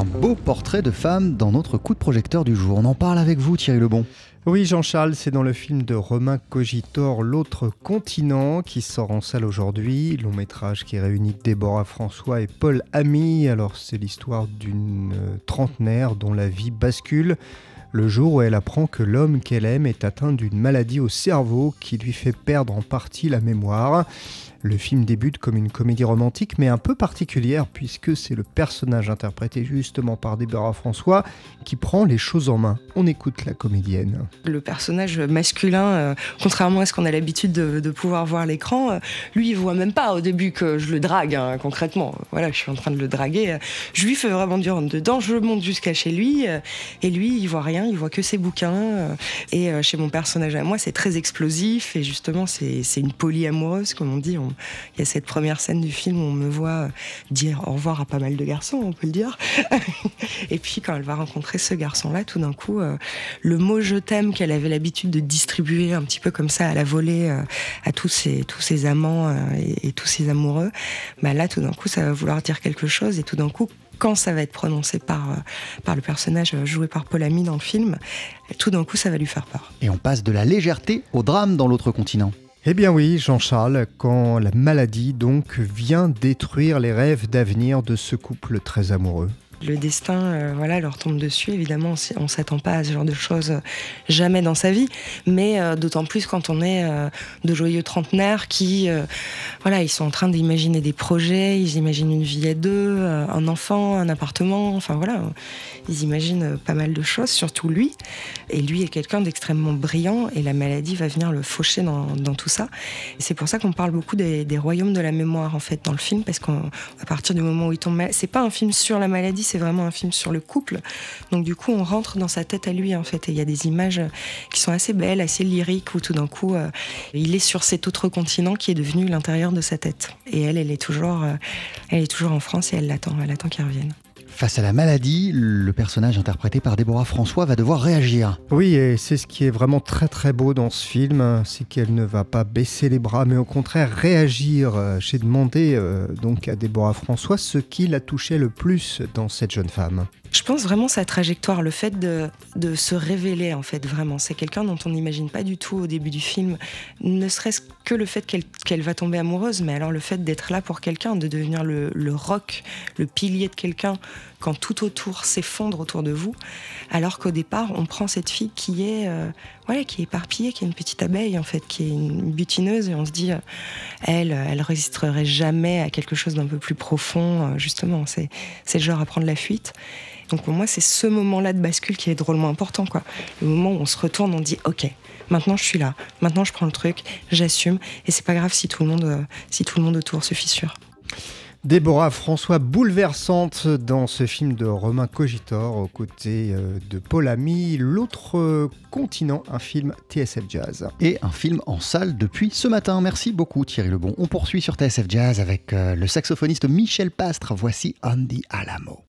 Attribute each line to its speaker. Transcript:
Speaker 1: Un beau portrait de femme dans notre coup de projecteur du jour. On en parle avec vous, Thierry Lebon.
Speaker 2: Oui, Jean-Charles, c'est dans le film de Romain Cogitor, L'autre continent, qui sort en salle aujourd'hui. Long métrage qui réunit Déborah François et Paul Ami. Alors, c'est l'histoire d'une euh, trentenaire dont la vie bascule le jour où elle apprend que l'homme qu'elle aime est atteint d'une maladie au cerveau qui lui fait perdre en partie la mémoire. Le film débute comme une comédie romantique mais un peu particulière puisque c'est le personnage interprété justement par Déborah François qui prend les choses en main. On écoute la comédienne.
Speaker 3: Le personnage masculin, euh, contrairement à ce qu'on a l'habitude de, pouvoir voir à l'écran, euh, lui il voit même pas au début que je le drague hein, concrètement. Voilà, je suis en train de le draguer. Je lui fais vraiment du rentre dedans, je monte jusqu'à chez lui euh, et lui il voit rien, il voit que ses bouquins. et chez mon personnage à moi c'est très explosif et justement c'est une polyamoureuse comme on dit il y a cette première scène du film où on me voit dire au revoir à pas mal de garçons, on peut le dire. et puis quand elle va rencontrer ce garçon-là, tout d'un coup, euh, le mot je t'aime qu'elle avait l'habitude de distribuer un petit peu comme ça à la volée euh, à tous ses, tous ses amants euh, et, tous ses amoureux, bah là tout d'un coup ça va vouloir dire quelque chose et tout d'un coup quand ça va être prononcé par, par le personnage joué par Paul Ami dans le film, tout d'un coup ça va lui faire peur.
Speaker 1: Et on passe de la légèreté au drame dans l'autre continent.
Speaker 2: Eh bien oui, Jean-Charles, quand la maladie donc vient détruire les rêves d'avenir de ce couple très amoureux.
Speaker 3: Le destin, euh, voilà, leur tombe dessus. Évidemment, on s'attend pas à ce genre de choses euh, jamais dans sa vie, mais euh, d'autant plus quand on est de joyeux trentenaires qui, voilà, ils sont en train d'imaginer des projets, ils imaginent une vie à deux, un enfant, un appartement, enfin voilà, ils imaginent pas mal de choses, surtout lui. Et lui est quelqu'un d'extrêmement brillant, et la maladie va venir le faucher dans, tout ça. C'est pour ça qu'on parle beaucoup des, royaumes de la mémoire en fait dans le film, parce qu'à partir du moment où il tombe, c'est pas un film sur la maladie c'est vraiment un film sur le couple. Donc du coup, on rentre dans sa tête à lui en fait. Et il y a des images qui sont assez belles, assez lyriques, où tout d'un coup, euh, il est sur cet autre continent qui est devenu l'intérieur de sa tête. Et elle, elle est toujours, euh, elle est toujours en France et elle l'attend, elle attend qu'il revienne.
Speaker 1: Face à la maladie, le personnage interprété par Déborah François va devoir réagir.
Speaker 2: Oui, et c'est ce qui est vraiment très très beau dans ce film, c'est qu'elle ne va pas baisser les bras, mais au contraire réagir. J'ai demandé euh, donc à Déborah François ce qui l'a touché le plus dans cette jeune femme.
Speaker 3: Je pense vraiment sa trajectoire, le fait de, se révéler en fait vraiment. C'est quelqu'un dont on n'imagine pas du tout au début du film, ne serait-ce que le fait qu'elle va tomber amoureuse, mais alors le fait d'être là pour quelqu'un, de devenir le, le roc, le pilier de quelqu'un quand tout autour s'effondre autour de vous, alors qu'au départ on prend cette fille qui est euh, voilà, qui est éparpillée, qui est une petite abeille en fait, qui est une butineuse et on se dit euh, elle, elle résisterait jamais à quelque chose d'un peu plus profond. Euh, justement, c'est c'est genre à prendre la fuite. Donc pour moi, c'est ce moment-là de bascule qui est drôlement important. Quoi. Le moment où on se retourne, on dit OK, maintenant je suis là, maintenant je prends le truc, j'assume, et c'est pas grave si tout le monde, euh, si tout le monde autour se fissure.
Speaker 2: Déborah François bouleversante dans ce film de Romain Cogitor aux côtés euh, de Paul Ami, L'autre continent, un film TSF Jazz.
Speaker 1: Et un film en salle depuis ce matin. Merci beaucoup Thierry Lebon. On poursuit sur TSF Jazz avec euh, le saxophoniste Michel Pastre. Voici Andy Alamo.